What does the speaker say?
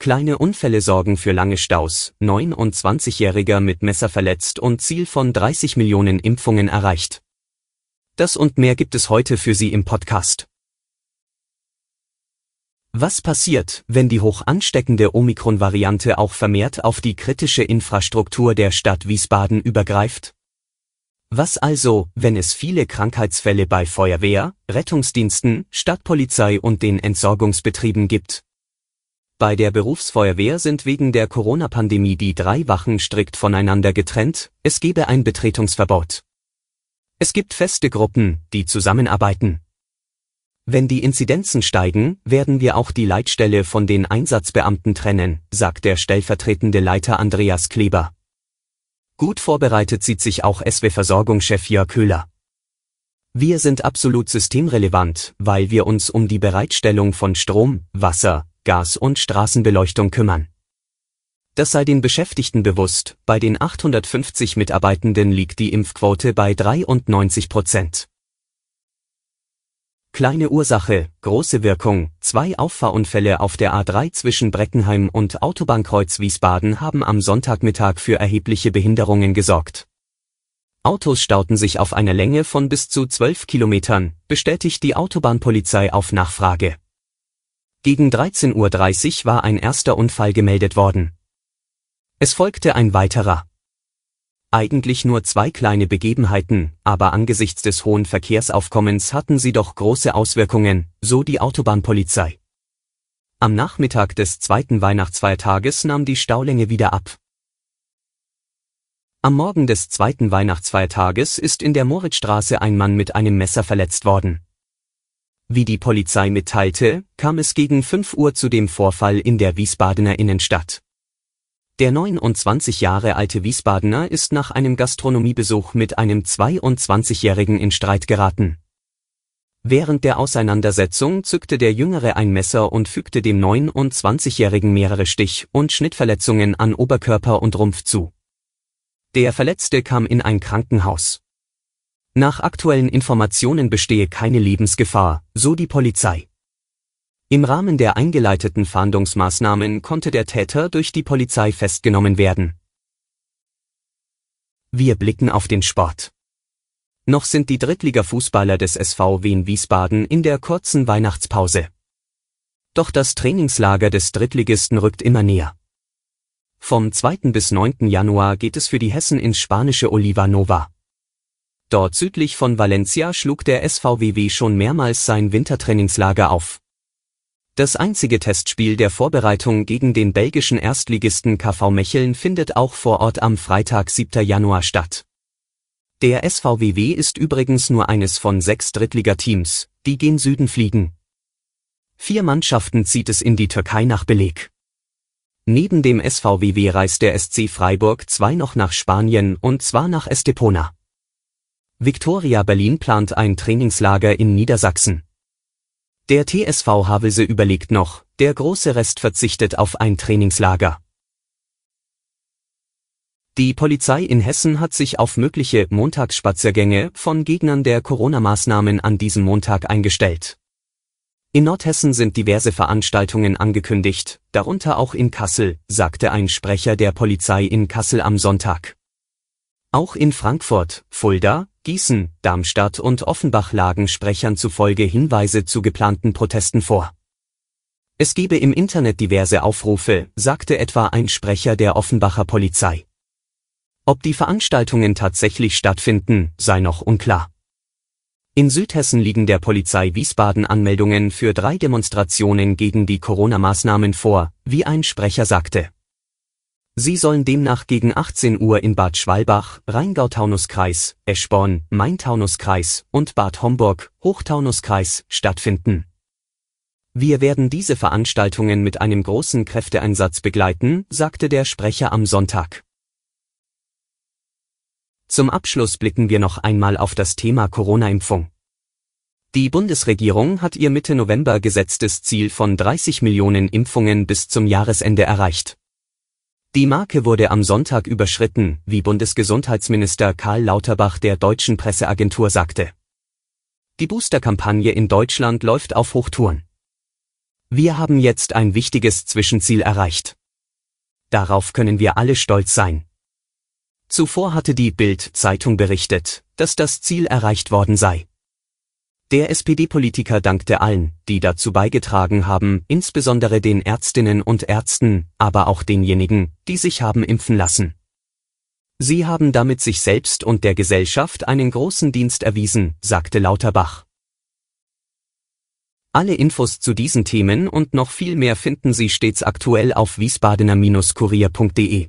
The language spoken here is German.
Kleine Unfälle sorgen für lange Staus, 29-Jähriger mit Messer verletzt und Ziel von 30 Millionen Impfungen erreicht. Das und mehr gibt es heute für Sie im Podcast. Was passiert, wenn die hoch ansteckende Omikron-Variante auch vermehrt auf die kritische Infrastruktur der Stadt Wiesbaden übergreift? Was also, wenn es viele Krankheitsfälle bei Feuerwehr, Rettungsdiensten, Stadtpolizei und den Entsorgungsbetrieben gibt? Bei der Berufsfeuerwehr sind wegen der Corona-Pandemie die drei Wachen strikt voneinander getrennt, es gebe ein Betretungsverbot. Es gibt feste Gruppen, die zusammenarbeiten. Wenn die Inzidenzen steigen, werden wir auch die Leitstelle von den Einsatzbeamten trennen, sagt der stellvertretende Leiter Andreas Kleber. Gut vorbereitet sieht sich auch SW-Versorgungschef Jörg Köhler. Wir sind absolut systemrelevant, weil wir uns um die Bereitstellung von Strom, Wasser, Gas- und Straßenbeleuchtung kümmern. Das sei den Beschäftigten bewusst, bei den 850 Mitarbeitenden liegt die Impfquote bei 93 Prozent. Kleine Ursache, große Wirkung, zwei Auffahrunfälle auf der A3 zwischen Breckenheim und Autobahnkreuz Wiesbaden haben am Sonntagmittag für erhebliche Behinderungen gesorgt. Autos stauten sich auf einer Länge von bis zu 12 Kilometern, bestätigt die Autobahnpolizei auf Nachfrage. Gegen 13.30 Uhr war ein erster Unfall gemeldet worden. Es folgte ein weiterer. Eigentlich nur zwei kleine Begebenheiten, aber angesichts des hohen Verkehrsaufkommens hatten sie doch große Auswirkungen, so die Autobahnpolizei. Am Nachmittag des zweiten Weihnachtsfeiertages nahm die Staulänge wieder ab. Am Morgen des zweiten Weihnachtsfeiertages ist in der Moritzstraße ein Mann mit einem Messer verletzt worden. Wie die Polizei mitteilte, kam es gegen 5 Uhr zu dem Vorfall in der Wiesbadener Innenstadt. Der 29 Jahre alte Wiesbadener ist nach einem Gastronomiebesuch mit einem 22-Jährigen in Streit geraten. Während der Auseinandersetzung zückte der Jüngere ein Messer und fügte dem 29-Jährigen mehrere Stich- und Schnittverletzungen an Oberkörper und Rumpf zu. Der Verletzte kam in ein Krankenhaus. Nach aktuellen Informationen bestehe keine Lebensgefahr, so die Polizei. Im Rahmen der eingeleiteten Fahndungsmaßnahmen konnte der Täter durch die Polizei festgenommen werden. Wir blicken auf den Sport. Noch sind die Drittliga-Fußballer des SV Wien Wiesbaden in der kurzen Weihnachtspause. Doch das Trainingslager des Drittligisten rückt immer näher. Vom 2. bis 9. Januar geht es für die Hessen ins spanische Oliva Nova. Dort südlich von Valencia schlug der SVWW schon mehrmals sein Wintertrainingslager auf. Das einzige Testspiel der Vorbereitung gegen den belgischen Erstligisten KV Mecheln findet auch vor Ort am Freitag 7. Januar statt. Der SVWW ist übrigens nur eines von sechs Drittligateams, die gen Süden fliegen. Vier Mannschaften zieht es in die Türkei nach Beleg. Neben dem SVWW reist der SC Freiburg zwei noch nach Spanien und zwar nach Estepona. Viktoria Berlin plant ein Trainingslager in Niedersachsen. Der TSV Havelse überlegt noch, der große Rest verzichtet auf ein Trainingslager. Die Polizei in Hessen hat sich auf mögliche Montagsspaziergänge von Gegnern der Corona-Maßnahmen an diesem Montag eingestellt. In Nordhessen sind diverse Veranstaltungen angekündigt, darunter auch in Kassel, sagte ein Sprecher der Polizei in Kassel am Sonntag. Auch in Frankfurt, Fulda, Gießen, Darmstadt und Offenbach lagen Sprechern zufolge Hinweise zu geplanten Protesten vor. Es gebe im Internet diverse Aufrufe, sagte etwa ein Sprecher der Offenbacher Polizei. Ob die Veranstaltungen tatsächlich stattfinden, sei noch unklar. In Südhessen liegen der Polizei Wiesbaden Anmeldungen für drei Demonstrationen gegen die Corona-Maßnahmen vor, wie ein Sprecher sagte. Sie sollen demnach gegen 18 Uhr in Bad Schwalbach, Rheingau-Taunus-Kreis, Eschborn, Main-Taunus-Kreis und Bad Homburg, Hochtaunuskreis, stattfinden. Wir werden diese Veranstaltungen mit einem großen Kräfteeinsatz begleiten, sagte der Sprecher am Sonntag. Zum Abschluss blicken wir noch einmal auf das Thema Corona-Impfung. Die Bundesregierung hat ihr Mitte November gesetztes Ziel von 30 Millionen Impfungen bis zum Jahresende erreicht. Die Marke wurde am Sonntag überschritten, wie Bundesgesundheitsminister Karl Lauterbach der deutschen Presseagentur sagte. Die Booster-Kampagne in Deutschland läuft auf Hochtouren. Wir haben jetzt ein wichtiges Zwischenziel erreicht. Darauf können wir alle stolz sein. Zuvor hatte die Bild-Zeitung berichtet, dass das Ziel erreicht worden sei. Der SPD-Politiker dankte allen, die dazu beigetragen haben, insbesondere den Ärztinnen und Ärzten, aber auch denjenigen, die sich haben impfen lassen. Sie haben damit sich selbst und der Gesellschaft einen großen Dienst erwiesen, sagte Lauterbach. Alle Infos zu diesen Themen und noch viel mehr finden Sie stets aktuell auf wiesbadener-kurier.de.